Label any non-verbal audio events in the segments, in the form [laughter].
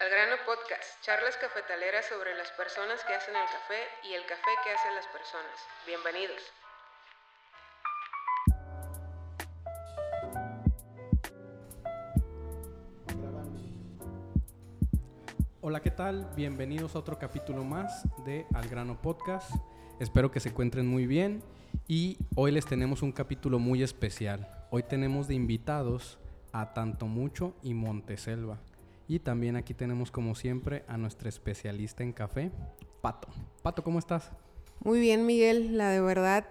Al grano podcast, charlas cafetaleras sobre las personas que hacen el café y el café que hacen las personas. Bienvenidos. Hola, ¿qué tal? Bienvenidos a otro capítulo más de Al grano podcast. Espero que se encuentren muy bien y hoy les tenemos un capítulo muy especial. Hoy tenemos de invitados a Tanto Mucho y Monteselva. Y también aquí tenemos como siempre a nuestra especialista en café, Pato. Pato, ¿cómo estás? Muy bien, Miguel. La de verdad,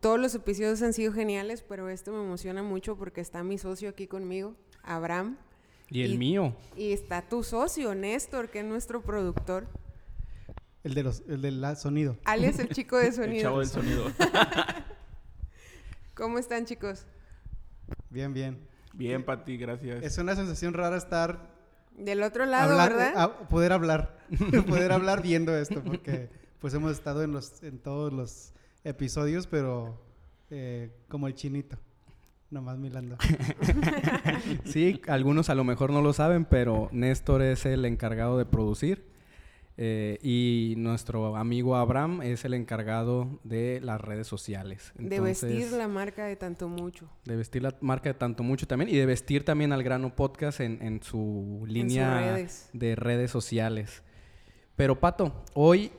todos los episodios han sido geniales, pero este me emociona mucho porque está mi socio aquí conmigo, Abraham. Y el mío. Y está tu socio, Néstor, que es nuestro productor. El de los, el del sonido. Alias el chico de [laughs] sonido. El chavo del sonido. [laughs] ¿Cómo están, chicos? Bien, bien. Bien, Pati, gracias. Es una sensación rara estar Del otro lado, hablar- ¿verdad? a- poder hablar, [laughs] poder hablar viendo esto, porque pues hemos estado en los, en todos los episodios, pero eh, como el chinito, nomás milando. [laughs] Sí, algunos a lo mejor no lo saben, pero Néstor es el encargado de producir eh, y nuestro amigo Abraham es el encargado de las redes sociales. de vestir la marca de tanto mucho. De vestir la marca de tanto mucho también y de vestir también al grano podcast en, en su línea redes. de redes sociales. Pero Pato, hoy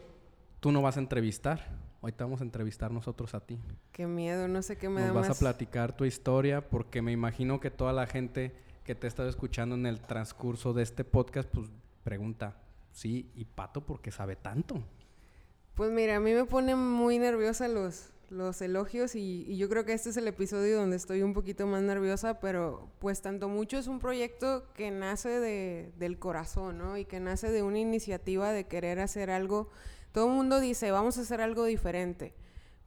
tú no vas a entrevistar, hoy te vamos a entrevistar nosotros a ti. Qué miedo, no sé qué me Nos da vas más. a platicar tu historia porque me imagino que toda la gente que te ha estado escuchando en el transcurso de este podcast, pues pregunta, sí, ¿y Pato por qué sabe tanto? Pues mira, a mí me ponen muy nerviosa los, los elogios y, y yo creo que este es el episodio donde estoy un poquito más nerviosa, pero pues tanto mucho es un proyecto que nace de, del corazón, ¿no? Y que nace de una iniciativa de querer hacer algo. Todo el mundo dice, vamos a hacer algo diferente,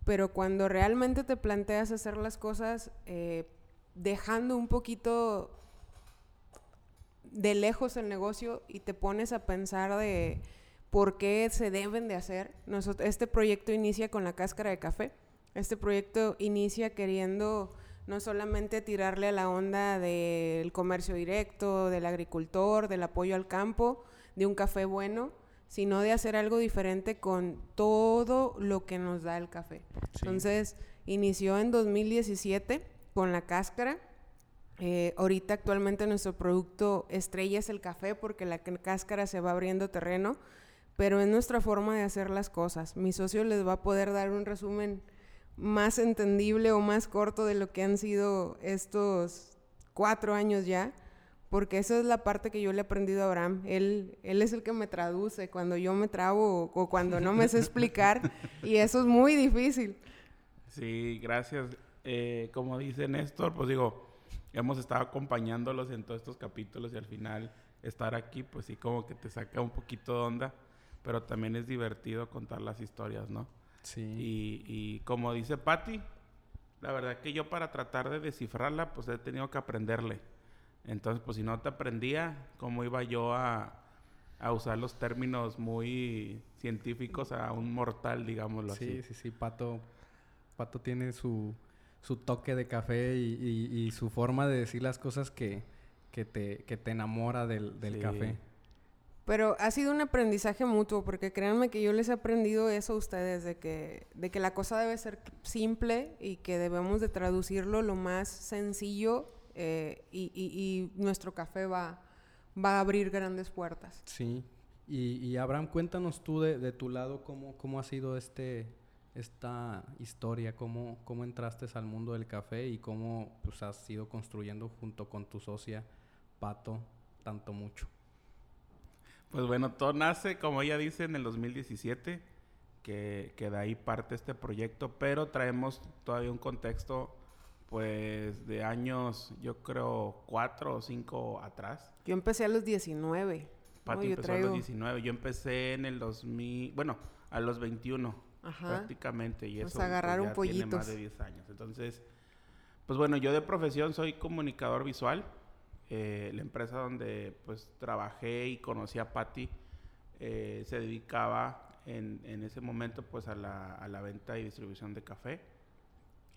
pero cuando realmente te planteas hacer las cosas eh, dejando un poquito de lejos el negocio y te pones a pensar de por qué se deben de hacer. Nosot- este proyecto inicia con la cáscara de café. Este proyecto inicia queriendo no solamente tirarle a la onda del comercio directo, del agricultor, del apoyo al campo, de un café bueno, sino de hacer algo diferente con todo lo que nos da el café. Entonces, inició en 2017 con la cáscara. Eh, ahorita actualmente nuestro producto estrella es el café porque la cáscara se va abriendo terreno, pero es nuestra forma de hacer las cosas. Mi socio les va a poder dar un resumen más entendible o más corto de lo que han sido estos cuatro años ya, porque esa es la parte que yo le he aprendido a Abraham. Él, él es el que me traduce cuando yo me trabo o, o cuando no me sé explicar, [laughs] y eso es muy difícil. Sí, gracias. Eh, como dice Néstor, pues digo, hemos estado acompañándolos en todos estos capítulos y al final estar aquí, pues sí, como que te saca un poquito de onda, pero también es divertido contar las historias, ¿no? Sí. Y, y como dice Patti, la verdad que yo para tratar de descifrarla, pues he tenido que aprenderle. Entonces, pues si no te aprendía, ¿cómo iba yo a, a usar los términos muy científicos a un mortal, digámoslo Sí, así? sí, sí, Pato, Pato tiene su, su toque de café y, y- y su forma de decir las cosas que, que, te, que te enamora del, del Sí. café. Pero ha sido un aprendizaje mutuo, porque créanme que yo les he aprendido eso a ustedes, de que, de que la cosa debe ser simple y que debemos de traducirlo lo más sencillo eh, y, y- y nuestro café va, va a abrir grandes puertas. Sí. Y, y Abraham, cuéntanos tú de, de tu lado cómo, cómo ha sido este, esta historia, cómo, cómo entraste al mundo del café y cómo pues, has ido construyendo junto con tu socia, Pato, tanto mucho. Pues bueno, todo nace, como ella dice, en el 2017, que, que de ahí parte este proyecto, pero traemos todavía un contexto, pues, de años, yo creo, cuatro o cinco atrás. Yo empecé a los 19. ¿no? Pati empezó a los 19, yo empecé en el 2000, bueno, a los 21 Ajá. prácticamente, y eso pues, agarraron ya tiene pollitos. más de 10 años. Entonces, pues bueno, yo de profesión soy comunicador visual. Eh, la empresa donde pues trabajé y conocí a Patti eh, se dedicaba en, en ese momento pues a la, a la venta y distribución de café.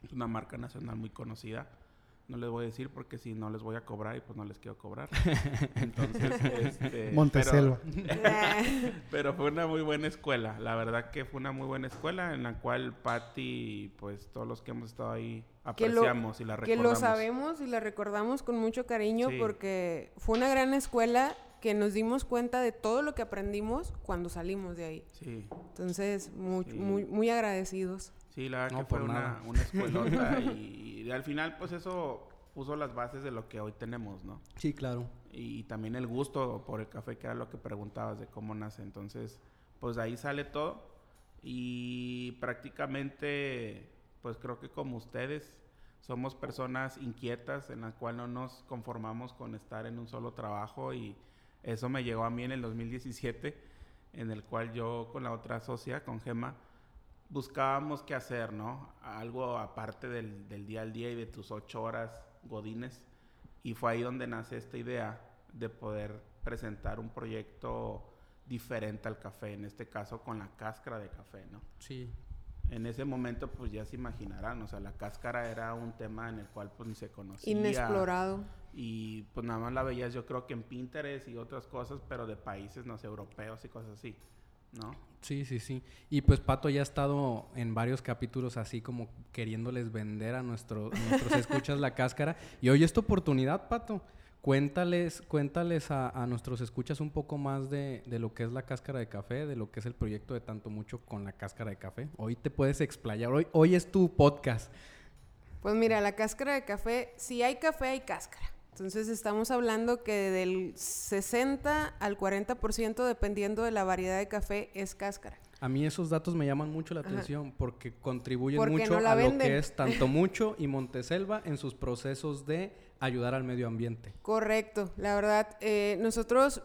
Es una marca nacional muy conocida. No les voy a decir porque si no les voy a cobrar y pues no les quiero cobrar. [laughs] Entonces, este, Monteselva. [laughs] Pero, [laughs] pero fue una muy buena escuela. La verdad que fue una muy buena escuela en la cual Patty, pues todos los que hemos estado ahí Que lo- apreciamos y la Que recordamos. lo sabemos y la recordamos con mucho cariño Sí. porque fue una gran escuela que nos dimos cuenta de todo lo que aprendimos cuando salimos de ahí. Sí, Entonces, muy, Sí. muy, muy agradecidos. Sí, la verdad No, que fue una, una escuelota [laughs] y, y al final pues eso puso las bases de lo que hoy tenemos, ¿no? Sí, claro. y también el gusto por el café, que era lo que preguntabas de cómo nace. Entonces, pues de ahí sale todo. Y prácticamente, pues creo que como ustedes, somos personas inquietas en la cual no nos conformamos con estar en un solo trabajo y eso me llegó a mí en el 2017, en el cual yo con la otra socia, con Gema, buscábamos qué hacer, ¿no? Algo aparte del, del día al día y de tus ocho horas godines. Y fue ahí donde nace esta idea de poder presentar un proyecto diferente al café, en este caso con la cáscara de café, ¿no? Sí. En ese momento, pues ya se imaginarán, o sea, la cáscara era un tema en el cual pues ni se conocía. Inexplorado. Y pues nada más la veías yo creo que en Pinterest y otras cosas, pero de países, no sé, europeos y cosas así, ¿no? Sí, sí, sí. Y pues Pato ya ha estado en varios capítulos así como queriéndoles vender a nuestro, nuestros [laughs] escuchas la cáscara. Y hoy es tu oportunidad, Pato. Cuéntales, cuéntales a, a nuestros escuchas un poco más de, de lo que es la cáscara de café, de lo que es el proyecto de tanto mucho con la cáscara de café. Hoy te puedes explayar. Hoy, hoy es tu podcast. Pues mira, la cáscara de café, si hay café, hay cáscara. Entonces estamos hablando que del 60 al 40% dependiendo de la variedad de café es cáscara. A mí esos datos me llaman mucho la Ajá. atención porque contribuyen Porque mucho no a lo que es tanto [laughs] mucho y Monteselva en sus procesos de ayudar al medio ambiente. Correcto, la verdad, eh, nosotros,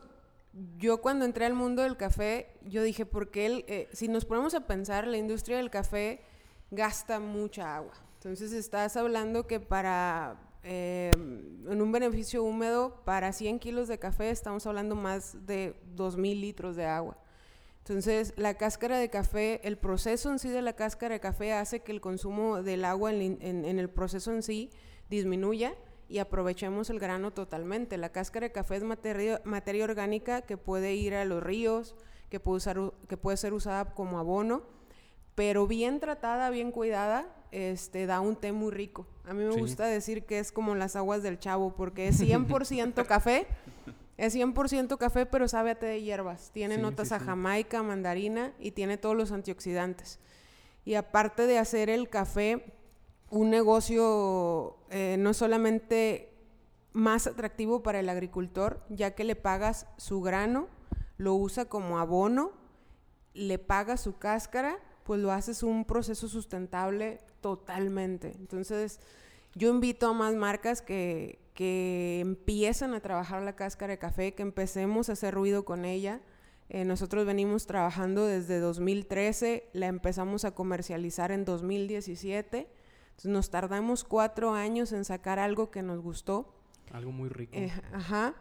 yo cuando entré al mundo del café, yo dije, porque el, eh, si nos ponemos a pensar, la industria del café gasta mucha agua. Entonces estás hablando que para, eh, en un beneficio húmedo, para 100 kilos de café estamos hablando más de 2.000 litros de agua. Entonces, la cáscara de café, el proceso en sí de la cáscara de café hace que el consumo del agua en, en- en el proceso en sí disminuya y aprovechemos el grano totalmente. La cáscara de café es materia, materia orgánica que puede ir a los ríos, que puede, usar, que puede ser usada como abono, pero bien tratada, bien cuidada, este, da un té muy rico. A mí me Sí. gusta decir que es como las aguas del chavo, porque es 100% [laughs] café, es 100% café, pero sabe a té de hierbas. Tiene Sí, notas sí, a jamaica, mandarina y tiene todos los antioxidantes. Y aparte de hacer el café un negocio eh, no solamente más atractivo para el agricultor, ya que le pagas su grano, lo usa como abono, le pagas su cáscara, pues lo haces un proceso sustentable totalmente. Entonces, yo invito a más marcas que, que empiecen a trabajar la cáscara de café, que empecemos a hacer ruido con ella. Eh, nosotros venimos trabajando desde 2013, la empezamos a comercializar en 2017. Entonces nos tardamos cuatro años en sacar algo que nos gustó. Algo muy rico. Eh, ajá.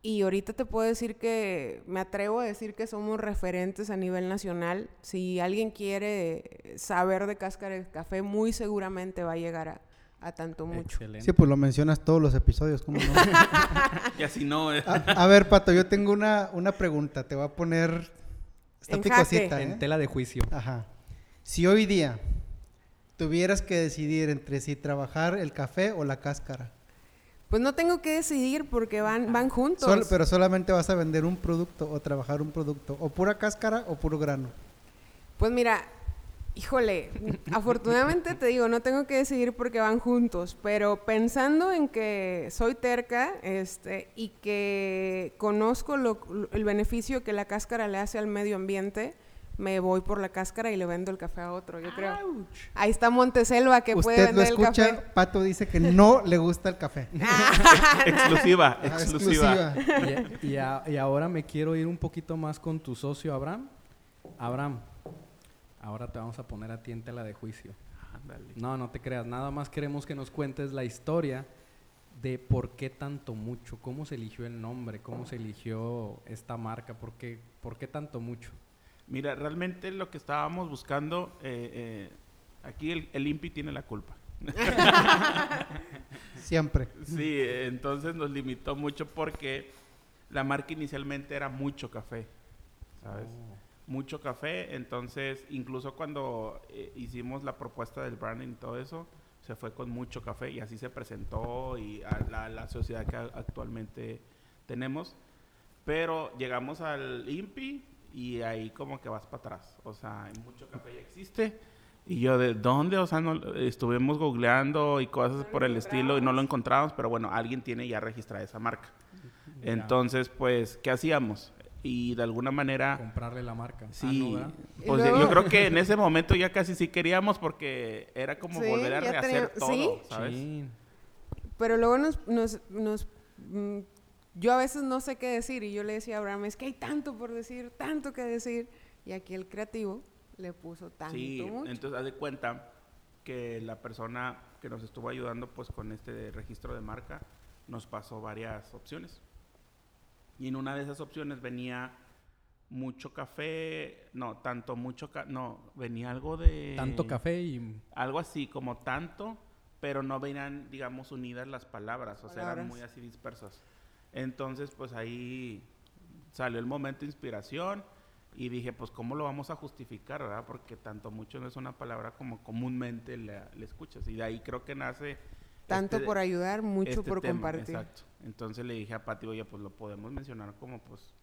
Y ahorita te puedo decir que, me atrevo a decir que somos referentes a nivel nacional. Si alguien quiere saber de cáscara de café, muy seguramente va a llegar a, a tanto mucho. Excelente. Sí, pues lo mencionas todos los episodios, ¿cómo no? [laughs] Y así no, eh, A, a ver, Pato, yo tengo una, una pregunta. Te voy a poner... Está En picosita. ¿eh? En tela de juicio. Ajá. Si hoy día tuvieras que decidir entre si trabajar el café o la cáscara, Pues no tengo que decidir porque van, van juntos. sol- pero solamente vas a vender un producto o trabajar un producto, o pura cáscara o puro grano. Pues mira, híjole, [laughs] afortunadamente te digo, no tengo que decidir porque van juntos, pero pensando en que soy terca este, y que conozco lo- el beneficio que la cáscara le hace al medio ambiente, me voy por la cáscara y le vendo el café a otro, yo creo. Ahí está Monteselva que puede Usted lo vender el escucha, café. Pato dice que no le gusta el café. [laughs] [laughs] exclusiva, Ajá, exclusiva. exclusiva. Y, y a- y ahora me quiero ir un poquito más con tu socio Abraham. Abraham, ahora te vamos a poner a ti en tela de juicio. Ándale. No, no te creas. Nada más queremos que nos cuentes la historia de por qué tanto mucho, cómo se eligió el nombre, cómo se eligió esta marca, por qué, por qué tanto mucho. Mira, realmente lo que estábamos buscando, eh, eh, aquí el, el INPI tiene la culpa. [laughs] Siempre. Sí, entonces nos limitó mucho porque la marca inicialmente era mucho café, ¿sabes? Oh. Mucho café, entonces incluso cuando eh, hicimos la propuesta del branding y todo eso, se fue con mucho café y así se presentó y a la, la sociedad que actualmente tenemos. Pero llegamos al INPI y ahí como que vas para atrás. O sea, hay mucho café ya existe. Y yo, ¿de dónde? O sea, no, estuvimos googleando y cosas por el estilo y no lo encontramos, pero bueno, alguien tiene ya registrada esa marca. Entonces, pues, ¿qué hacíamos? Y de alguna manera, Comprarle la marca. Ah, sí, pues luego- yo creo que en ese momento ya casi sí queríamos porque era como Sí, volver a rehacer tenía- todo, sí. ¿sabes? Chin. Pero luego nos, nos, nos mm, yo a veces no sé qué decir y yo le decía a Abraham, es que hay tanto por decir, tanto que decir. Y aquí el creativo le puso tanto Sí, mucho. entonces haz de cuenta que la persona que nos estuvo ayudando pues con este registro de marca nos pasó varias opciones. Y en una de esas opciones venía mucho café, no, tanto mucho, ca- no, venía algo de... Tanto café y Algo así como tanto, pero no venían, digamos, unidas las palabras, o sea, eran muy así dispersas. Entonces, pues ahí salió el momento de inspiración y dije, pues, ¿cómo lo vamos a justificar, verdad? Porque tanto mucho no es una palabra como comúnmente le, le escuchas. Y de ahí creo que nace... tanto este- por ayudar, mucho este por tema, compartir. Exacto. Entonces le dije a Pati, oye, pues lo podemos mencionar como, pues,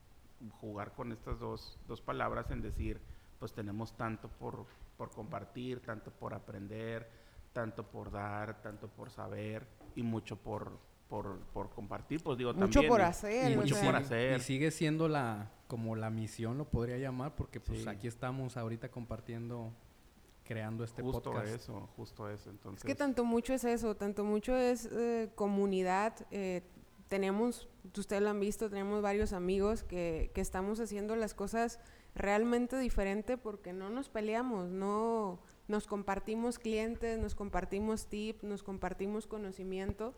jugar con estas dos, dos palabras en decir, pues tenemos tanto por, por compartir, tanto por aprender, tanto por dar, tanto por saber y mucho por, por, por compartir, pues digo Mucho también. por y- hacer. y, o mucho sea, por sigue- hacer. y sigue siendo la como la misión lo podría llamar porque pues Sí. aquí estamos ahorita compartiendo creando este justo podcast eso, justo eso. Entonces, Es que tanto mucho es eso, tanto mucho es eh, comunidad. eh, tenemos, ustedes lo han visto, tenemos varios amigos que, que estamos haciendo las cosas realmente diferente porque no nos peleamos, no nos compartimos clientes, nos compartimos tips, nos compartimos conocimiento,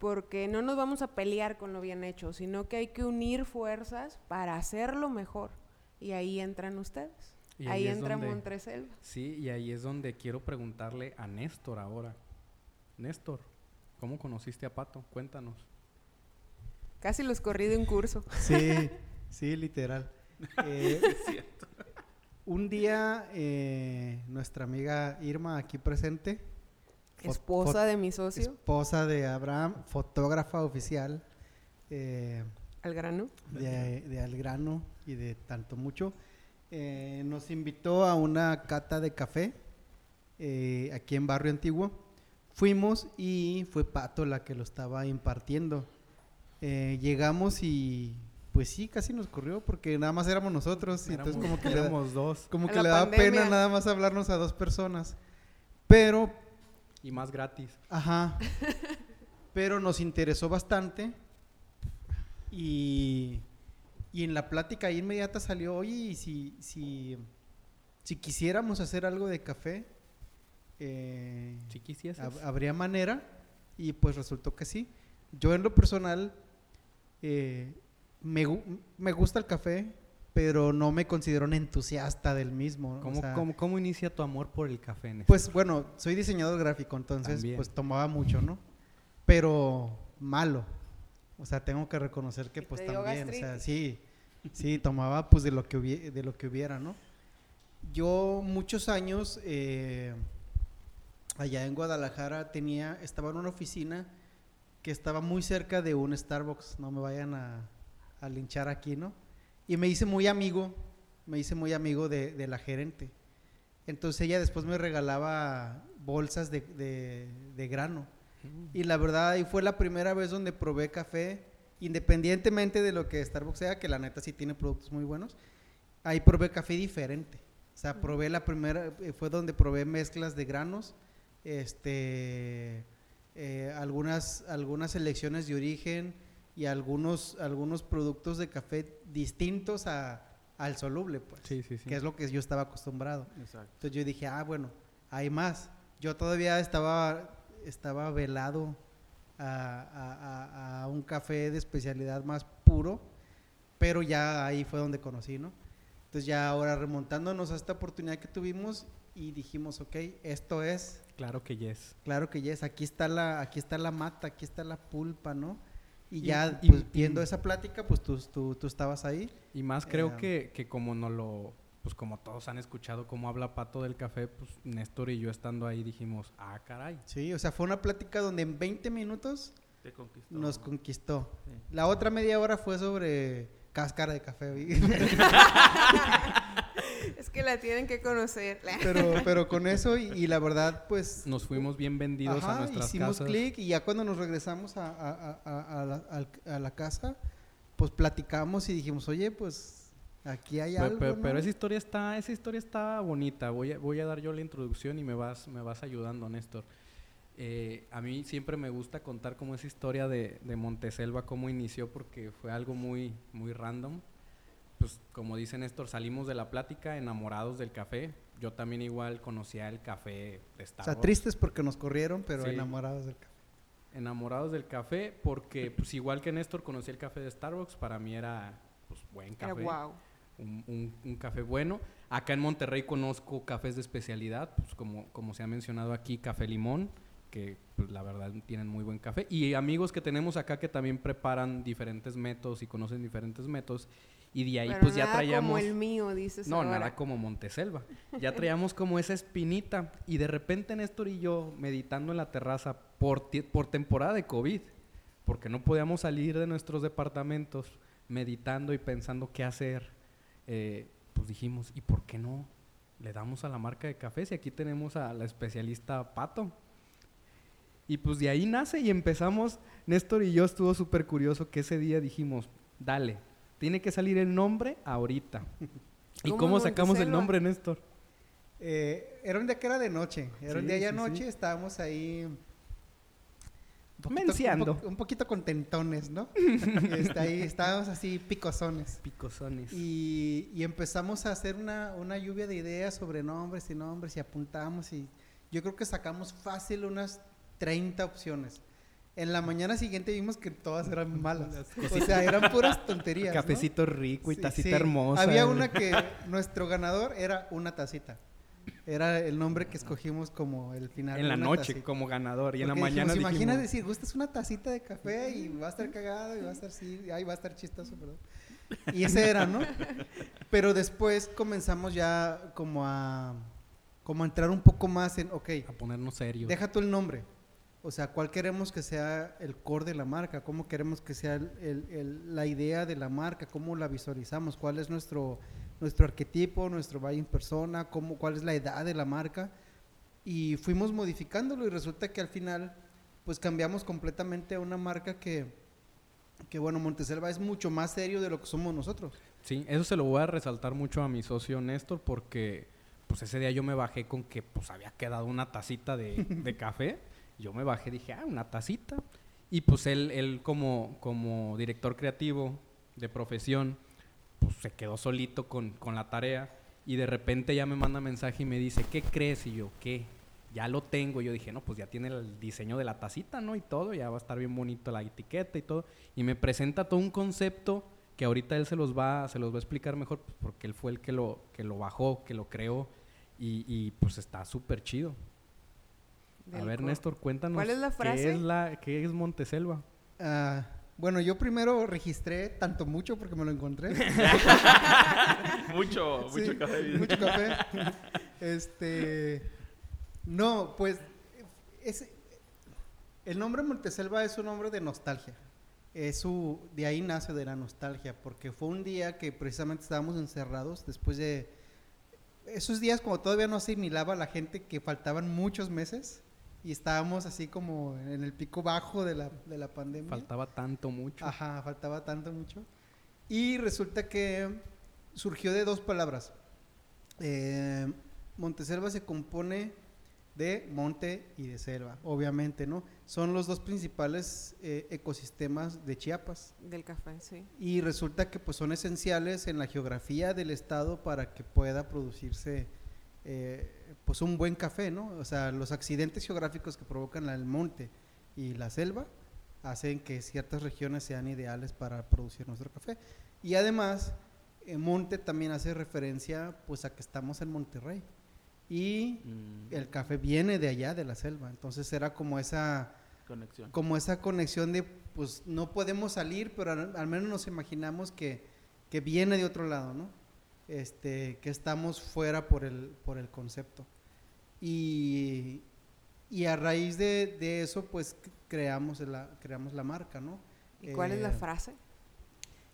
porque no nos vamos a pelear con lo bien hecho, sino que hay que unir fuerzas para hacerlo mejor. Y ahí entran ustedes. Y ahí, es entra donde- Montreselva. sí y ahí es donde quiero preguntarle a Néstor ahora Néstor cómo conociste a Pato cuéntanos Casi los corrí de un curso. [laughs] Sí, sí, literal. [laughs] Eh, un día, eh, nuestra amiga Irma, aquí presente, Esposa de mi socio, esposa de Abraham, fotógrafa oficial eh, al grano. de, de Algrano y de tanto mucho, eh, nos invitó a una cata de café eh, aquí en Barrio Antiguo. Fuimos y fue Pato la que lo estaba impartiendo. Eh, llegamos y pues sí, casi nos corrió porque nada más éramos nosotros y entonces Éramos- como que le, da- éramos dos como que la le daba pena nada más hablarnos a dos personas. Pero y más gratis Ajá. Pero nos interesó bastante. Y, y en la plática ahí inmediata salió, oye, y si, si, si quisiéramos hacer algo de café, eh, si hab- habría manera. Y pues resultó que sí. Yo en lo personal eh, me, me gusta el café, pero no me considero un entusiasta del mismo. o ¿Cómo, sea, cómo- cómo inicia tu amor por el café Néstor? pues bueno, soy diseñador gráfico, entonces También. pues tomaba mucho, ¿no? Pero malo. O sea, tengo que reconocer que pues también, o sea, sí, sí, tomaba pues de lo que hubiera, de lo que hubiera, ¿no? Yo muchos años eh, allá en Guadalajara tenía, estaba en una oficina que estaba muy cerca de un Starbucks, no me vayan a, a linchar aquí, ¿no? Y me hice muy amigo, me hice muy amigo de, de la gerente. Entonces ella después me regalaba bolsas de, de- de grano. Y la verdad ahí fue la primera vez donde probé café, independientemente de lo que Starbucks sea, que la neta sí tiene productos muy buenos. Ahí probé café diferente. O sea, probé la primera, eh, fue donde probé mezclas de granos, este, eh, algunas, algunas selecciones de origen y algunos, algunos productos de café distintos a, al soluble, pues, sí sí sí que es lo que yo estaba acostumbrado. Exacto. Entonces yo dije, ah, bueno, hay más. Yo todavía estaba, estaba velado a, a- a- a un café de especialidad más puro, pero ya ahí fue donde conocí, ¿no? Entonces ya ahora remontándonos a esta oportunidad que tuvimos, y dijimos, ok, esto es, Claro que yes. claro que yes, aquí está la, aquí está la mata, aquí está la pulpa, ¿no? Y, Y- ya, y- pues, y- viendo esa plática, pues tú, tú, tú estabas ahí. Y más creo Eh, que, que como no lo, pues como todos han escuchado cómo habla Pato del café, pues Néstor y yo estando ahí dijimos, ah, caray. Sí, o sea, fue una plática donde en 20 minutos Te conquistó. nos conquistó. Sí. La otra media hora fue sobre cáscara de café. [laughs] [laughs] Es que la tienen que conocer. pero, pero con eso y, y la verdad, pues... Nos fuimos bien vendidos a nuestras hicimos casas. clic y ya cuando nos regresamos a, a- a- a la, al- a la casa, pues platicamos y dijimos, oye, pues aquí hay Pero, algo, pero- ¿no? pero esa historia está, esa historia está bonita. Voy a, voy a dar yo la introducción y me vas, me vas ayudando, Néstor. Eh, a mí siempre me gusta contar como esa historia de, de Monteselva, cómo inició, porque fue algo muy, muy random. Pues como dice Néstor, salimos de la plática enamorados del café. Yo también igual conocía el café de O Starbucks. sea, tristes porque nos corrieron, pero Sí. enamorados del café. Enamorados del café, porque pues igual que Néstor conocí el café de Starbucks, para mí era pues buen Era café. wow. un, un- un café bueno. Acá en Monterrey conozco cafés de especialidad, pues como, como se ha mencionado aquí, café limón, que pues, la verdad tienen muy buen café. Y amigos que tenemos acá que también preparan diferentes métodos y conocen diferentes métodos. Y de ahí Pero pues ya traíamos... como el mío, dices No, ahora. nada como Monteselva. Ya traíamos como esa espinita. Y de repente Néstor y yo meditando en la terraza por, por temporada de COVID, porque no podíamos salir de nuestros departamentos, meditando y pensando qué hacer, eh, pues dijimos, ¿y por qué no le damos a la marca de cafés? Y aquí tenemos a la especialista Pato. Y pues de ahí nace y empezamos, Néstor y yo estuvo súper curioso que ese día dijimos, dale, tiene que salir el nombre ahorita. [laughs] ¿Y ¿Cómo sacamos el nombre, Néstor? Eh, era un día que era de noche, era un día ya sí, noche, sí. estábamos ahí... un poquito- Menciando. Un, po- un poquito contentones, ¿no? [laughs] Este, ahí estábamos así picosones. Picosones. Y, y empezamos a hacer una, una lluvia de ideas sobre nombres y nombres y apuntamos y yo creo que sacamos fácil unas 30 opciones. En la mañana siguiente vimos que todas eran malas. O sea, eran puras tonterías. ¿no? Cafecito rico y Sí, tacita sí. hermosa. Había una que nuestro ganador era una tacita. Era el nombre que escogimos como el final. En la noche tacita. como ganador y en la Porque mañana dijimos, dijimos, decir, gustas una tacita de café y va a estar cagado y va a estar así, ay, va a estar chistoso, perdón. Y ese era, ¿no? Pero después comenzamos ya como a, como a entrar un poco más en, ok, a ponernos serios. deja tú el nombre. O sea, ¿cuál queremos que sea el core de la marca? ¿Cómo queremos que sea la idea de la marca? ¿Cómo la visualizamos? ¿Cuál es nuestro, nuestro arquetipo, nuestro buyer persona? ¿Cómo, ¿Cuál es la edad de la marca? Y fuimos modificándolo y resulta que al final, pues cambiamos completamente a una marca que, que bueno, Monteselva es mucho más serio de lo que somos nosotros. Sí, eso se lo voy a resaltar mucho a mi socio Néstor porque pues ese día yo me bajé con que pues había quedado una tacita de, de café. Yo me bajé, dije, ah, una tacita. Y pues él, él como, como director creativo de profesión, pues se quedó solito con, con la tarea. Y de repente ya me manda mensaje y me dice, ¿qué crees? Y yo, ¿qué? Ya lo tengo. Yo dije, no, pues ya tiene el diseño de la tacita, ¿no? Y todo, ya va a estar bien bonito la etiqueta y todo. Y me presenta todo un concepto que ahorita él se los va, se los va a explicar mejor, pues, porque él fue el que lo, que lo bajó, que lo creó. Y, y, pues está súper chido. A ver, Néstor, cuéntanos. ¿Cuál es la ¿Qué frase? es, la, qué es Monteselva? Ah, bueno, yo primero registré tanto mucho porque me lo encontré. [laughs] mucho, Sí, mucho café. Mucho café. Este. No, pues. Es, el nombre Monteselva es un nombre de nostalgia. Es su, de ahí nace de la nostalgia, porque fue un día que precisamente estábamos encerrados después de esos días como todavía no asimilaba la gente que faltaban muchos meses y estábamos así como en el pico bajo de la, de la pandemia. Faltaba tanto mucho. Ajá, faltaba tanto mucho. Y resulta que surgió de dos palabras. Eh, Monteselva se compone de monte y de selva, obviamente, ¿no? Son los dos principales eh, ecosistemas de Chiapas. Del café, sí. Y resulta que pues son esenciales en la geografía del estado para que pueda producirse eh, pues un buen café, ¿no? O sea, los accidentes geográficos que provocan el monte y la selva hacen que ciertas regiones sean ideales para producir nuestro café. Y además, eh, monte también hace referencia pues a que estamos en Monterrey. y Mm, el café viene de allá, de la selva. Entonces era como esa, conexión. como esa conexión de, pues no podemos salir, pero al, al menos nos imaginamos que, que viene de otro lado, ¿no? Este, que estamos fuera por el, por el concepto. Y, y a raíz de, de eso, pues creamos la, creamos la marca, ¿no? ¿Y cuál es la Eh, frase?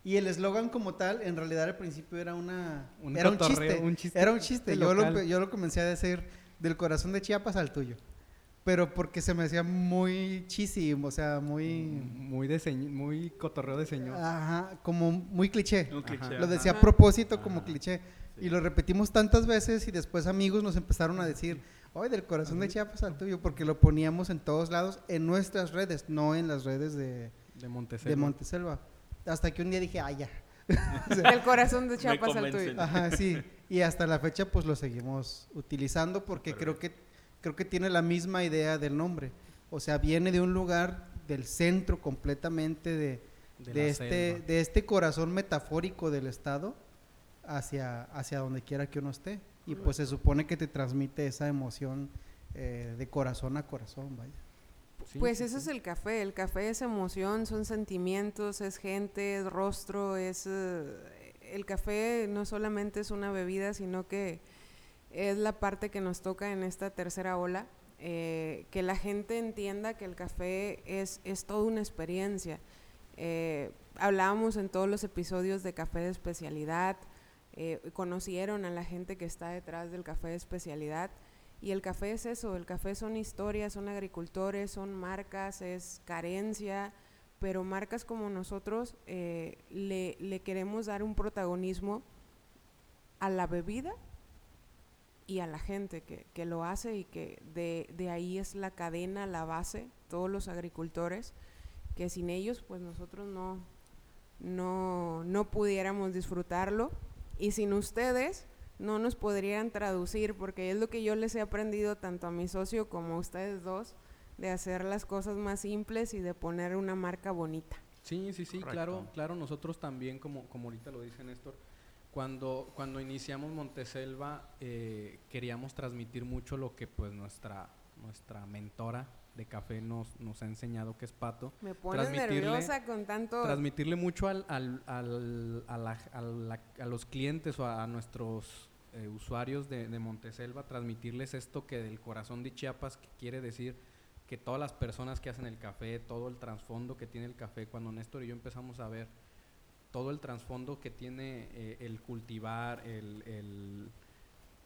Y el eslogan como tal, en realidad al principio era una... Un era un chiste. un chiste Era un chiste. Yo lo, yo lo comencé a decir del corazón de Chiapas al tuyo. Pero porque se me hacía muy cheesy, o sea, muy... Muy de muy cotorreo de señor. Ajá, como muy cliché. Un cliché. Lo decía a propósito como Ajá. cliché. Sí. Y lo repetimos tantas veces y después amigos nos empezaron a decir, oye, del corazón de Chiapas al tuyo, porque lo poníamos en todos lados, en nuestras redes, no en las redes de, de Monteselva. de Monteselva. Hasta que un día dije, ah, ya. [laughs] [laughs] El corazón de Chiapas al tuyo. Ajá, sí. Y hasta la fecha pues lo seguimos utilizando porque creo que creo que tiene la misma idea del nombre. O sea, viene de un lugar del centro completamente de, de de este selva. de este corazón metafórico del estado hacia hacia donde quiera que uno esté. Y pues se supone que te transmite esa emoción eh, de corazón a corazón, vaya. Sí, Pues sí, eso sí. es el café. El café es emoción, son sentimientos, es gente, es rostro, es... eh, el café no solamente es una bebida, sino que es la parte que nos toca en esta tercera ola. eh, que la gente entienda que el café es, es toda una experiencia. Eh, hablábamos en todos los episodios de café de especialidad, eh, conocieron a la gente que está detrás del café de especialidad. Y el café es eso, el café son historias, son agricultores, son marcas, es carencia, pero marcas como nosotros eh, le, le queremos dar un protagonismo a la bebida y a la gente que, que lo hace y que de, de ahí es la cadena, la base, todos los agricultores, que sin ellos pues nosotros no, no, no pudiéramos disfrutarlo y sin ustedes no nos podrían traducir porque es lo que yo les he aprendido tanto a mi socio como a ustedes dos de hacer las cosas más simples y de poner una marca bonita. Sí, sí, sí, Correcto. claro, claro, nosotros también, como, como ahorita lo dice Néstor, cuando, cuando iniciamos Monteselva eh, queríamos transmitir mucho lo que pues nuestra, nuestra mentora de café nos, nos ha enseñado, que es Pato. Me pones nerviosa con tanto... Transmitirle mucho al, al- al- a, la- a la- a los clientes o a, a nuestros eh, usuarios de, de Monteselva, transmitirles esto que del corazón de Chiapas, que quiere decir que todas las personas que hacen el café, todo el trasfondo que tiene el café, cuando Néstor y yo empezamos a ver todo el trasfondo que tiene eh, el cultivar, el, el,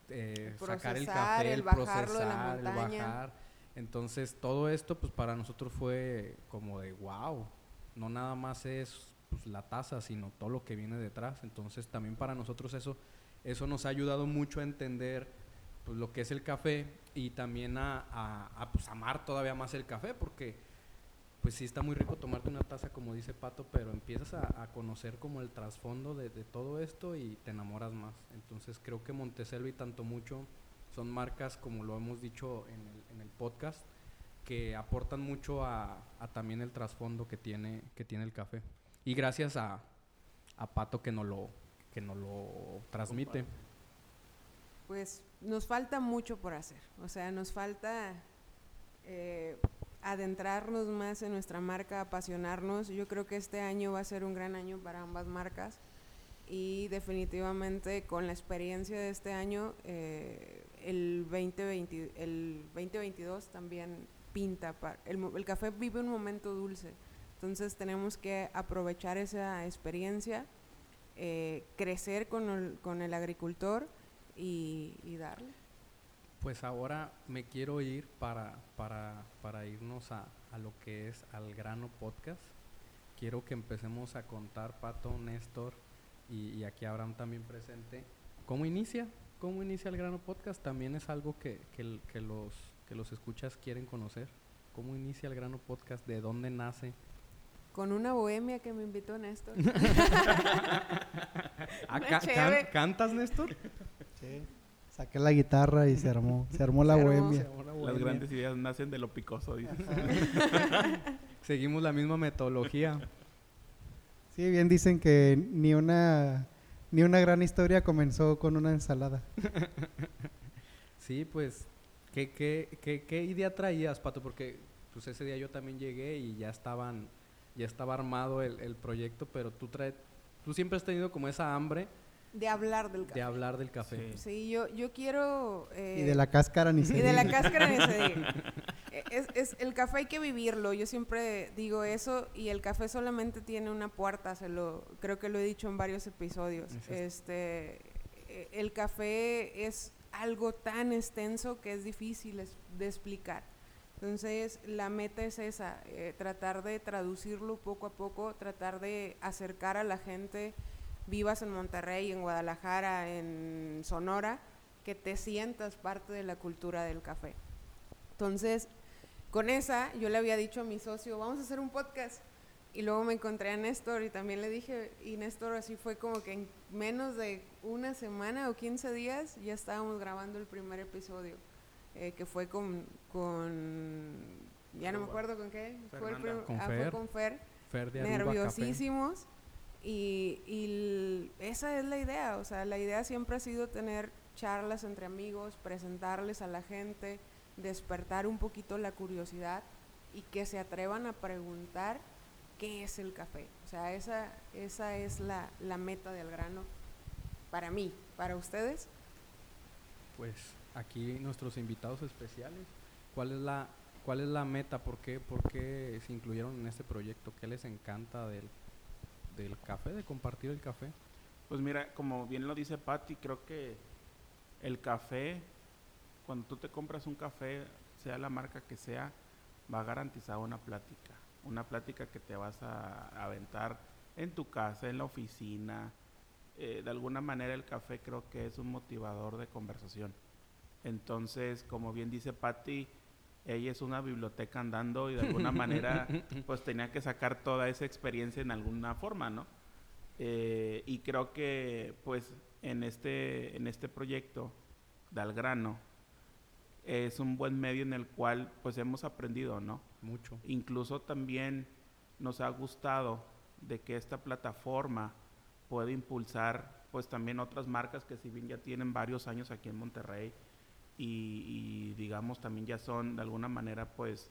eh, sacar el café, el procesar, el bajar. Entonces todo esto pues para nosotros fue como de wow, no nada más es pues, la taza, sino todo lo que viene detrás. Entonces también para nosotros eso, eso nos ha ayudado mucho a entender pues, lo que es el café y también a, a- a, pues, amar todavía más el café porque pues sí está muy rico tomarte una taza como dice Pato, pero empiezas a, a conocer como el trasfondo de, de todo esto y te enamoras más. Entonces creo que Monteselva y tanto mucho son marcas como lo hemos dicho en el, en el podcast que aportan mucho a, a también el trasfondo que tiene, que tiene el café. Y gracias a, a Pato que nos lo, que nos lo transmite. Pues nos falta mucho por hacer. O sea, nos falta eh, adentrarnos más en nuestra marca, apasionarnos. Yo creo que este año va a ser un gran año para ambas marcas. Y definitivamente con la experiencia de este año, eh, el, 2020, el 2022 también pinta. pa- el, café vive un momento dulce. Entonces tenemos que aprovechar esa experiencia, eh, crecer con el, con el agricultor y darle. Pues ahora me quiero ir para, para, para irnos a, a lo que es al grano podcast. Quiero que empecemos a contar, Pato, Néstor y, y aquí Abraham también presente, ¿cómo inicia? ¿Cómo inicia el grano podcast? También es algo que, que, los, que los escuchas quieren conocer. ¿Cómo inicia el grano podcast? ¿De dónde nace? Con una bohemia que me invitó Néstor. [laughs] Ah, can- ¿Cantas, Néstor? Sí. Saqué la guitarra y se armó, se [laughs] armó la Se armó. bohemia. Las grandes ideas nacen de lo picoso, dice. [laughs] Seguimos la misma metodología. Sí, bien dicen que ni una ni una gran historia comenzó con una ensalada. [laughs] Sí, pues, ¿qué, qué, qué, qué idea traías, Pato? Porque pues ese día yo también llegué y ya estaban, ya estaba armado el, el proyecto, pero tú traes, tú siempre has tenido como esa hambre De hablar del de café. hablar del café. Sí. Sí, yo, yo quiero... eh, Y de la cáscara ni se Y de la diga. cáscara ni se diga. [laughs] Eh, Es, es- el café hay que vivirlo, yo siempre digo eso, y el café solamente tiene una puerta, se lo, creo que lo he dicho en varios episodios. Es Este, eh, el café es algo tan extenso que es difícil es- de explicar. Entonces, la meta es esa, eh, tratar de traducirlo poco a poco, tratar de acercar a la gente, vivas en Monterrey, en Guadalajara, en Sonora, que te sientas parte de la cultura del café. Entonces, con esa, yo le había dicho a mi socio, vamos a hacer un podcast. Y luego me encontré a Néstor y también le dije, y Néstor así fue como que en menos de una semana o 15 días ya estábamos grabando el primer episodio, eh, que fue con, con, ya no me acuerdo con qué, fue, el Con ah, fue Fer. con Fer Fer de Aruba Café. Y, y esa es la idea, o sea, la idea siempre ha sido tener charlas entre amigos, presentarles a la gente, despertar un poquito la curiosidad y que se atrevan a preguntar qué es el café. O sea, esa, esa es la, la meta del grano para mí, para ustedes. Pues aquí nuestros invitados especiales, ¿cuál es la, cuál es la meta? ¿Por qué, por qué se incluyeron en este proyecto? ¿Qué les encanta del, del café, de compartir el café? Pues mira, como bien lo dice Patti, creo que el café, cuando tú te compras un café, sea la marca que sea, va a garantizar una plática. Una plática que te vas a aventar en tu casa, en la oficina. Eh, de alguna manera el café creo que es un motivador de conversación. Entonces, como bien dice Patti, ella es una biblioteca andando y de alguna manera [laughs] pues tenía que sacar toda esa experiencia en alguna forma, ¿no? Eh, y creo que pues en este, en este proyecto del grano es un buen medio en el cual pues hemos aprendido, ¿no? Mucho. Incluso también nos ha gustado de que esta plataforma puede impulsar pues también otras marcas que si bien ya tienen varios años aquí en Monterrey y, y, digamos también ya son de alguna manera pues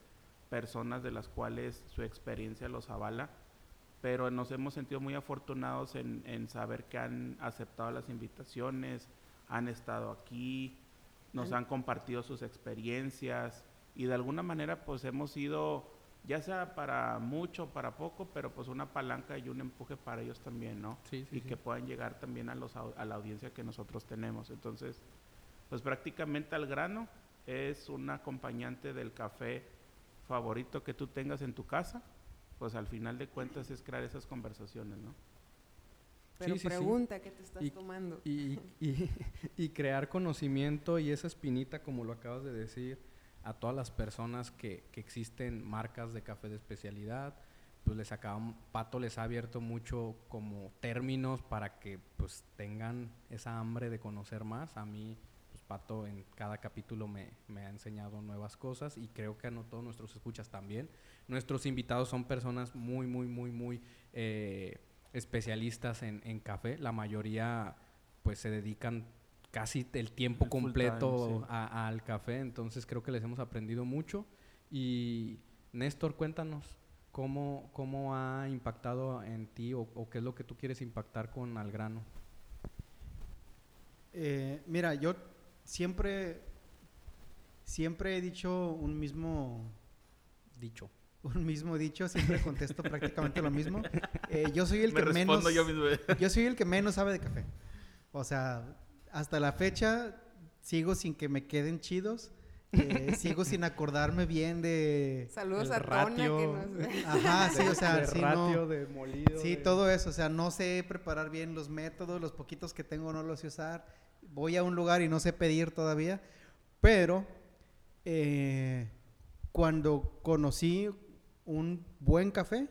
personas de las cuales su experiencia los avala, pero nos hemos sentido muy afortunados en, en saber que han aceptado las invitaciones, han estado aquí, nos Han- compartido sus experiencias y de alguna manera pues hemos sido, ya sea para mucho, para poco, pero pues una palanca y un empuje para ellos también, ¿no? Sí, sí, y sí. que puedan llegar también a, los, a la audiencia que nosotros tenemos. Entonces, pues prácticamente al grano es un acompañante del café favorito que tú tengas en tu casa, pues al final de cuentas es crear esas conversaciones, ¿no? Pero Sí, sí, sí. pregunta qué te estás Y- tomando. Y, y- y crear conocimiento y esa espinita, como lo acabas de decir, a todas las personas que, que existen marcas de café de especialidad, pues les acaban, Pato les ha abierto mucho como términos para que pues tengan esa hambre de conocer más. A mí, Pato en cada capítulo me, me ha enseñado nuevas cosas y creo que a no todos nuestros escuchas también. Nuestros invitados son personas muy, muy, muy, muy eh, especialistas en, en café. La mayoría pues se dedican casi el tiempo El completo time, sí. a- al café, entonces creo que les hemos aprendido mucho. Y Néstor, cuéntanos cómo, cómo ha impactado en ti o, o qué es lo que tú quieres impactar con Algrano. Eh, mira, yo siempre, siempre he dicho un mismo, Dicho. un mismo dicho, siempre contesto prácticamente lo mismo. [laughs] Eh, yo soy el Me que menos, yo mismo. [laughs] yo soy el que menos sabe de café. O sea, hasta la fecha sigo sin que me queden chidos. eh, [laughs] sigo sin acordarme bien de... Saludos a Tona ratio. que nos... Ajá, sí, o sea, de sí, ratio, no- de molido. Sí, de- todo eso, o sea, no sé preparar bien los métodos, los poquitos que tengo no los sé usar. Voy a un lugar y no sé pedir todavía, pero eh, cuando conocí un buen café,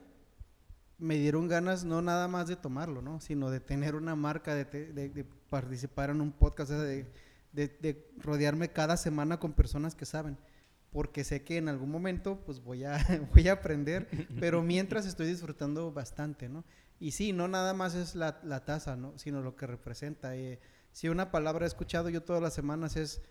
me dieron ganas no nada más de tomarlo, ¿no? Sino de tener una marca, de, te- de- de participar en un podcast, de rodearme cada semana con personas que saben. Porque sé que en algún momento pues voy a, [laughs] voy a aprender, pero [laughs] mientras estoy disfrutando bastante, ¿no? Y sí, no nada más es la, la taza, ¿no? Sino lo que representa. Eh, si una palabra he escuchado yo todas las semanas es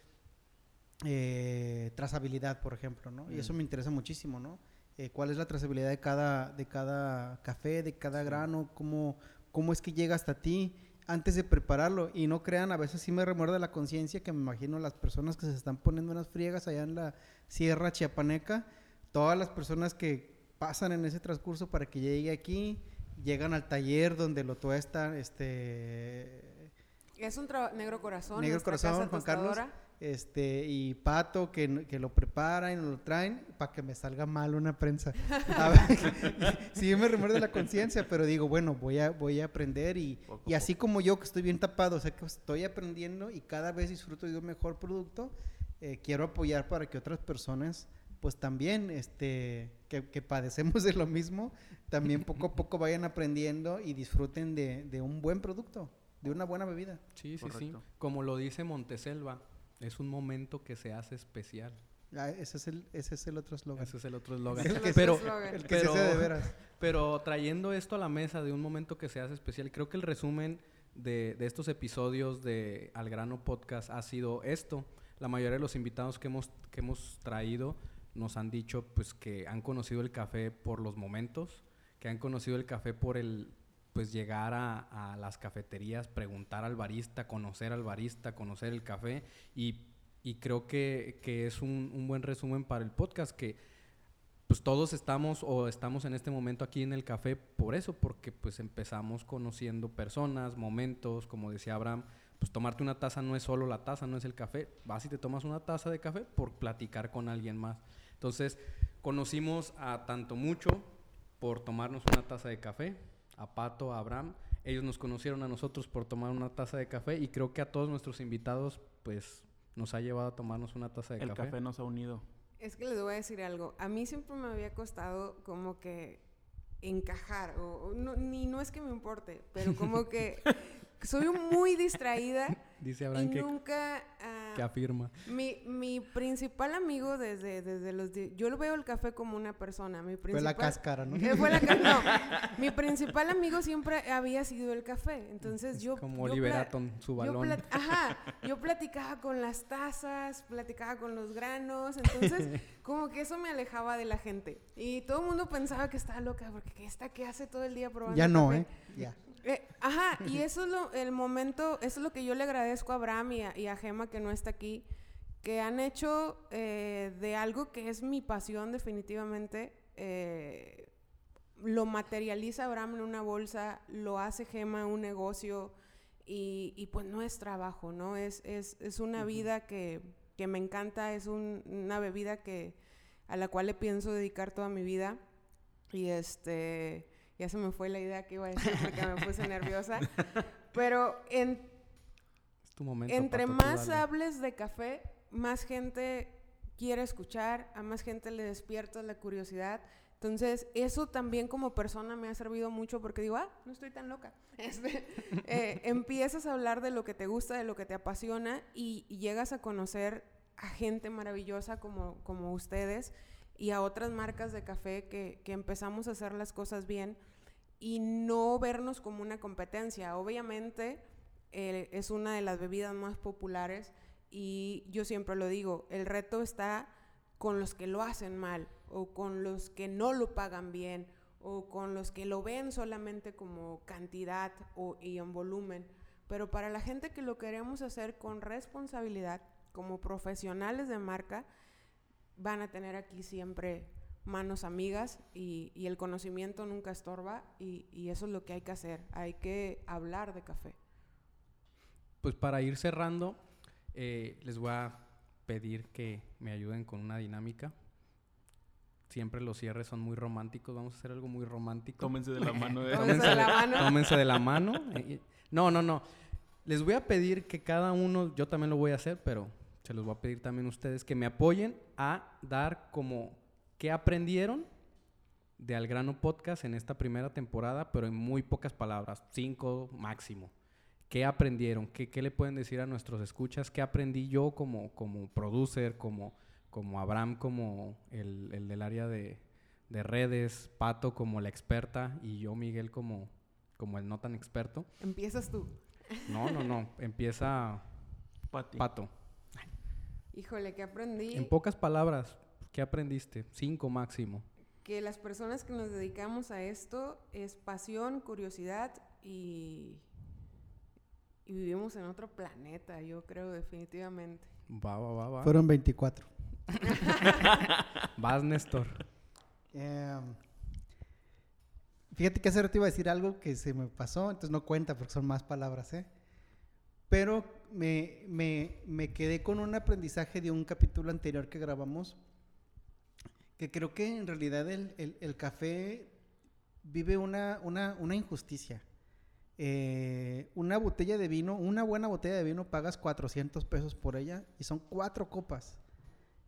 eh, trazabilidad, por ejemplo, ¿no? Y eso me interesa muchísimo, ¿no? Eh, ¿Cuál es la trazabilidad de cada, de cada café, de cada grano? ¿Cómo, ¿Cómo es que llega hasta ti? antes de prepararlo. Y no crean, a veces sí me remuerde la conciencia que me imagino las personas que se están poniendo unas friegas allá en la Sierra Chiapaneca, todas las personas que pasan en ese transcurso para que llegue aquí, llegan al taller donde lo tuestan, este... Es un negro corazón. Negro corazón, Juan Carlos este, y Pato que, que, lo prepara y nos lo traen para que me salga mal una prensa. A ver, [laughs] sí me remuerde la conciencia, pero digo, bueno, voy a, voy a aprender y, y así como yo que estoy bien tapado, o sea que estoy aprendiendo y cada vez disfruto de un mejor producto, eh, quiero apoyar para que otras personas pues también este, que, que, padecemos de lo mismo, también poco a poco vayan aprendiendo y disfruten de, de un buen producto, de una buena bebida. Sí, sí, sí. Como lo dice Monteselva, es un momento que se hace especial. Ah, ese, es el, ese es el otro eslogan. Ese es el otro eslogan. pero, el que se de veras. [laughs] Pero trayendo esto a la mesa de un momento que se hace especial, creo que el resumen de, de estos episodios de Al Grano Podcast ha sido esto. La mayoría de los invitados que hemos, que hemos traído nos han dicho pues que han conocido el café por los momentos, que han conocido el café por el, pues llegar a, las cafeterías, preguntar al barista, conocer al barista, conocer el café y, creo que, es un, buen resumen para el podcast que pues todos estamos o estamos en este momento aquí en el café por eso, porque pues empezamos conociendo personas, momentos, como decía Abraham, pues tomarte una taza no es solo la taza, no es el café, vas y te tomas una taza de café por platicar con alguien más. Entonces, conocimos a tanto mucho por tomarnos una taza de café, a Pato, a Abraham. Ellos nos conocieron a nosotros por tomar una taza de café y creo que a todos nuestros invitados, pues, nos ha llevado a tomarnos una taza de café. El café nos ha unido. Es que les voy a decir algo. A mí siempre me había costado como que encajar, o, no, ni no es que me importe, pero como que [laughs] soy muy distraída. Dice Abraham y nunca... Uh, que afirma. Mi, mi principal amigo desde, desde los... Yo lo veo el café como una persona. Mi principal, fue la cáscara, ¿no? Eh, fue la no, [laughs] mi principal amigo siempre había sido el café. Entonces yo... Como Oliver su balón. ajá. Yo platicaba con las tazas, platicaba con los granos. Entonces [laughs] como que eso me alejaba de la gente. Y todo el mundo pensaba que estaba loca porque esta que hace todo el día probando Ya no, ¿eh? Ya. Eh, ajá, y [laughs] eso es lo, el momento, eso es lo que yo le agradezco a Abraham y a, Gema que no está aquí, que han hecho eh, de algo que es mi pasión definitivamente, eh, lo materializa Abraham en una bolsa, lo hace Gema un negocio y, pues no es trabajo, ¿no? Es, es, es una vida que, que, me encanta, es una bebida que, a la cual le pienso dedicar toda mi vida y este ya se me fue la idea que iba a decir porque me puse [laughs] nerviosa. Pero en, entre más hables de café, más gente quiere escuchar, a más gente le despierta la curiosidad. Entonces, eso también como persona me ha servido mucho porque digo, ah, no estoy tan loca. [laughs] Este, eh, [laughs] empiezas a hablar de lo que te gusta, de lo que te apasiona y, llegas a conocer a gente maravillosa como, como ustedes y a otras marcas de café que, que empezamos a hacer las cosas bien y no vernos como una competencia. Obviamente eh, es una de las bebidas más populares y yo siempre lo digo, el reto está con los que lo hacen mal o con los que no lo pagan bien o con los que lo ven solamente como cantidad o, y en volumen. Pero para la gente que lo queremos hacer con responsabilidad, como profesionales de marca, van a tener aquí siempre manos amigas y, el conocimiento nunca estorba y, eso es lo que hay que hacer, hay que hablar de café. Pues para ir cerrando, eh, les voy a pedir que me ayuden con una dinámica. Siempre los cierres son muy románticos, vamos a hacer algo muy romántico. Tómense de la [laughs] mano. De... Tómense de la mano. Tómense de la mano. No, no, no. Les voy a pedir que cada uno, yo también lo voy a hacer, pero se los voy a pedir también a ustedes, que me apoyen a dar como ¿Qué aprendieron de Al Grano Podcast en esta primera temporada, pero en muy pocas palabras, cinco máximo? ¿Qué aprendieron? ¿Qué, qué le pueden decir a nuestros escuchas? ¿Qué aprendí yo como, como producer, como, como Abraham, como el, el del área de, de, redes, Pato como la experta y yo, Miguel, como, como el no tan experto? Empiezas tú. No, no, no. [laughs] Empieza Pato. Híjole, ¿qué aprendí? En pocas palabras, ¿qué aprendiste? Cinco máximo. que las personas que nos dedicamos a esto es pasión, curiosidad y, y vivimos en otro planeta, yo creo definitivamente. Va, va, va, va. Fueron 24. [laughs] Vas, Néstor. Eh, fíjate que hace rato iba a decir algo que se me pasó, entonces no cuenta porque son más palabras, ¿eh? Pero me, me, me quedé con un aprendizaje de un capítulo anterior que grabamos, que creo que en realidad el, el- el café vive una, una, una injusticia. Eh, una botella de vino, una buena botella de vino pagas 400 pesos por ella y son cuatro copas.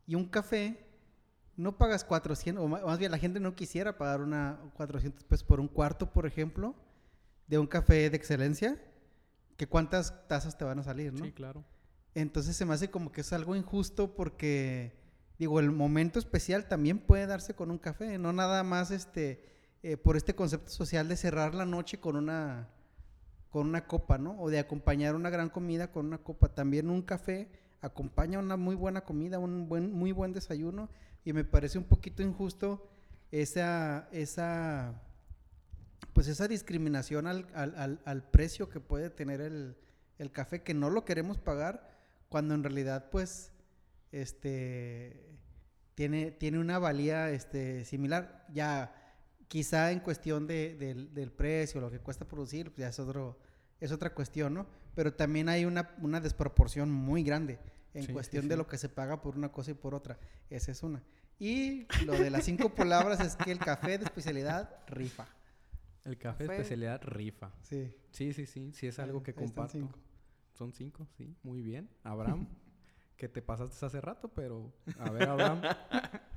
Y un café no pagas 400, o más bien la gente no quisiera pagar una 400 pesos por un cuarto, por ejemplo, de un café de excelencia, que cuántas tazas te van a salir, ¿no? Sí, claro. Entonces se me hace como que es algo injusto porque, digo, el momento especial también puede darse con un café, no nada más este, eh, por este concepto social de cerrar la noche con una, con una copa, ¿no? O de acompañar una gran comida con una copa. También un café acompaña una muy buena comida, un buen, muy buen desayuno y me parece un poquito injusto esa, esa, pues esa discriminación al, al- al- al precio que puede tener el, el café, que no lo queremos pagar, cuando en realidad, pues, este, tiene, tiene una valía, este, similar. Ya, quizá en cuestión de- del, del precio, lo que cuesta producir, pues ya es otro, es otra cuestión, ¿no? Pero también hay una, una desproporción muy grande en Sí, sí, cuestión sí. de lo que se paga por una cosa y por otra. Esa es una. Y lo de las cinco palabras es que el café de especialidad rifa. El café especialidad rifa. Sí. Sí, sí, sí. Sí es algo que están comparto. cinco. Son cinco, sí. Muy bien. Abraham, [laughs] que te pasaste hace rato, pero... A ver, Abraham. [laughs]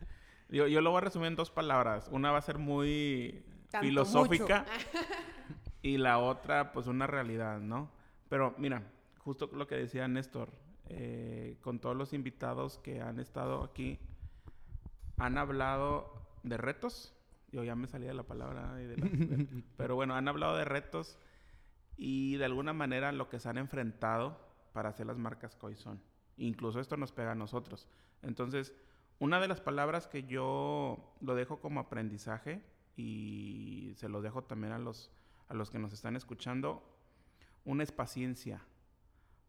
Yo, yo lo voy a resumir en dos palabras. Una va a ser muy Tanto, filosófica [laughs] y la otra, pues, una realidad, ¿no? Pero mira, justo lo que decía Néstor, eh, con todos los invitados que han estado aquí, han hablado de retos. Yo ya me salía de la palabra, y de la- [laughs] pero bueno, han hablado de retos y de alguna manera lo que se han enfrentado para hacer las marcas son. Incluso esto nos pega a nosotros. Entonces, una de las palabras que yo lo dejo como aprendizaje y se lo dejo también a los, a los que nos están escuchando, una es paciencia.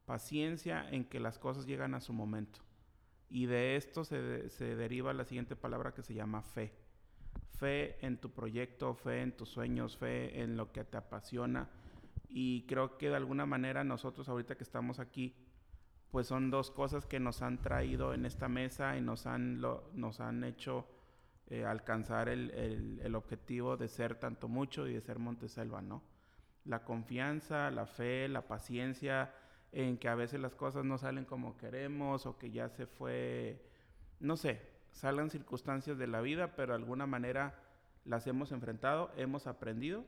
Paciencia en que las cosas llegan a su momento. Y de esto se, se deriva la siguiente palabra que se llama fe. Fe en tu proyecto, fe en tus sueños, fe en lo que te apasiona. Y creo que de alguna manera nosotros ahorita que estamos aquí, pues son dos cosas que nos han traído en esta mesa y nos han, nos han hecho eh, alcanzar el, el- el objetivo de ser tanto mucho y de ser Monteselva, ¿no? La confianza, la fe, la paciencia en que a veces las cosas no salen como queremos o que ya se fue, no sé, salgan circunstancias de la vida, pero de alguna manera las hemos enfrentado, hemos aprendido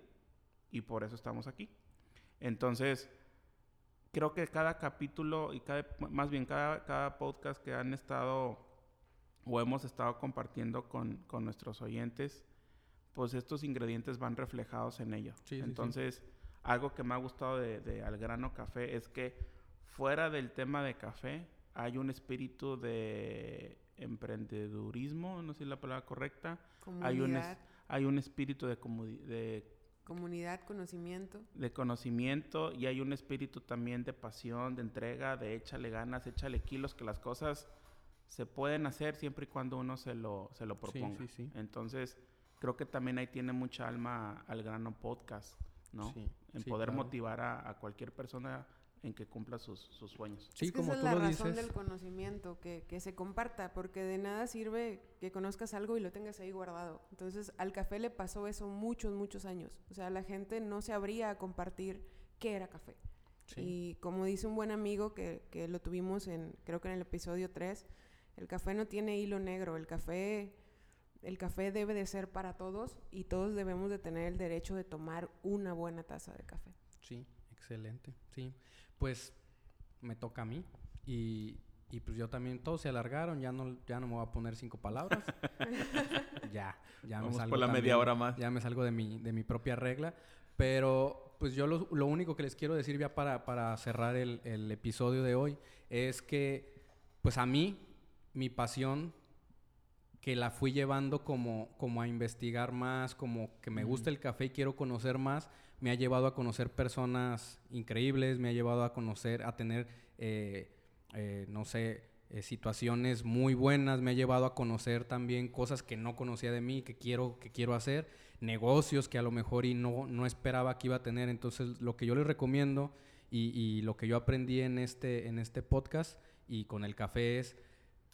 y por eso estamos aquí. Entonces, creo que cada capítulo y cada, más bien cada, cada podcast que han estado o hemos estado compartiendo con, con nuestros oyentes, pues estos ingredientes van reflejados en ello. Sí, sí, sí. Entonces, algo que me ha gustado de, de Al Grano Café es que fuera del tema de café hay un espíritu de emprendedurismo, no sé si es la palabra correcta, hay un, es- Comunidad, hay un espíritu de, comuni- de comunidad, conocimiento. de conocimiento y hay un espíritu también de pasión, de entrega, de échale ganas, échale kilos, que las cosas se pueden hacer siempre y cuando uno se lo, se lo Sí, proponga. sí, sí. Entonces, creo que también ahí tiene mucha alma al grano podcast, ¿no? Sí, en sí, poder claro. motivar a, a cualquier persona en que cumpla sus, sus sueños. Sí, es que como esa tú es la lo razón dices. del conocimiento, que, que se comparta, porque de nada sirve que conozcas algo y lo tengas ahí guardado. Entonces, al café le pasó eso muchos, muchos años. O sea, la gente no se abría a compartir qué era café. Sí. Y como dice un buen amigo que, que lo tuvimos en, creo que en el episodio 3, el café no tiene hilo negro, el café, el café debe de ser para todos y todos debemos de tener el derecho de tomar una buena taza de café. Sí, excelente. Sí, pues me toca a mí y, y pues yo también, todos se alargaron, ya no, ya no me voy a poner cinco palabras. [laughs] ya, ya Vamos me salgo por la media hora más. Ya me salgo de mi, de mi propia regla. Pero pues yo lo, lo único que les quiero decir ya para, para cerrar el, el episodio de hoy es que pues a mí, mi pasión, que la fui llevando como, como a investigar más, como que me gusta el café y quiero conocer más, me ha llevado a conocer personas increíbles, me ha llevado a conocer, a tener, eh, eh, no sé, eh, situaciones muy buenas, me ha llevado a conocer también cosas que no conocía de mí, que quiero, que quiero hacer, negocios que a lo mejor y no, no esperaba que iba a tener. Entonces, lo que yo les recomiendo y, y lo que yo aprendí en este, en este podcast y con el café es,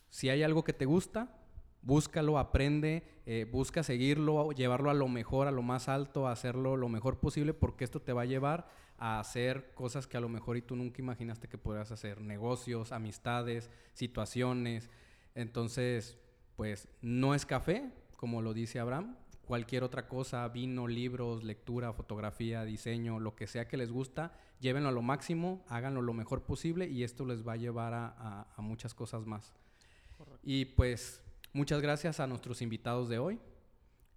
si hay algo que te gusta, búscalo, aprende, eh, busca seguirlo, llevarlo a lo mejor, a lo más alto, a hacerlo lo mejor posible, porque esto te va a llevar a hacer cosas que a lo mejor y tú nunca imaginaste que podrías hacer, negocios, amistades, situaciones. Entonces, pues no es café, como lo dice Abraham, cualquier otra cosa, vino, libros, lectura, fotografía, diseño, lo que sea que les gusta, llévenlo a lo máximo, háganlo lo mejor posible y esto les va a llevar a, a- a muchas cosas más. Y pues muchas gracias a nuestros invitados de hoy.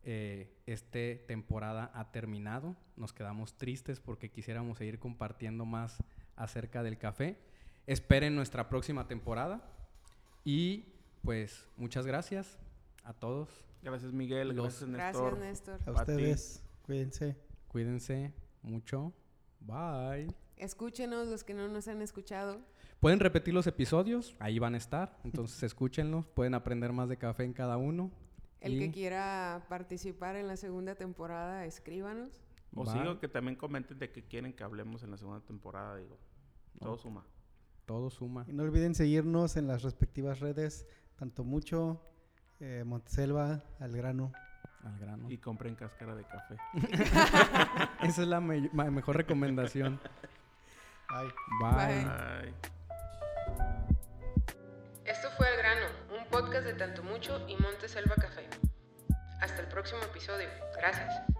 Eh, esta temporada ha terminado. Nos quedamos tristes porque quisiéramos seguir compartiendo más acerca del café. Esperen nuestra próxima temporada. Y pues muchas gracias a todos. Gracias, Miguel. Los- Gracias, Néstor. Gracias, Néstor. A A ti. ustedes, cuídense. Cuídense mucho. Bye. Escúchenos los que no nos han escuchado. Pueden repetir los episodios, ahí van a estar. Entonces escúchenlos, pueden aprender más de café en cada uno. El Y que quiera participar en la segunda temporada, escríbanos. O sigo que también comenten de que quieren que hablemos en la segunda temporada, digo. Todo suma. todo suma. Y no olviden seguirnos en las respectivas redes, tanto mucho, eh, Monteselva, al grano. Al grano. Y compren cáscara de café. [laughs] Esa es la me- mejor recomendación. Bye. Bye. Bye. De Tanto Mucho y Monte Selva Café. Hasta el próximo episodio. Gracias.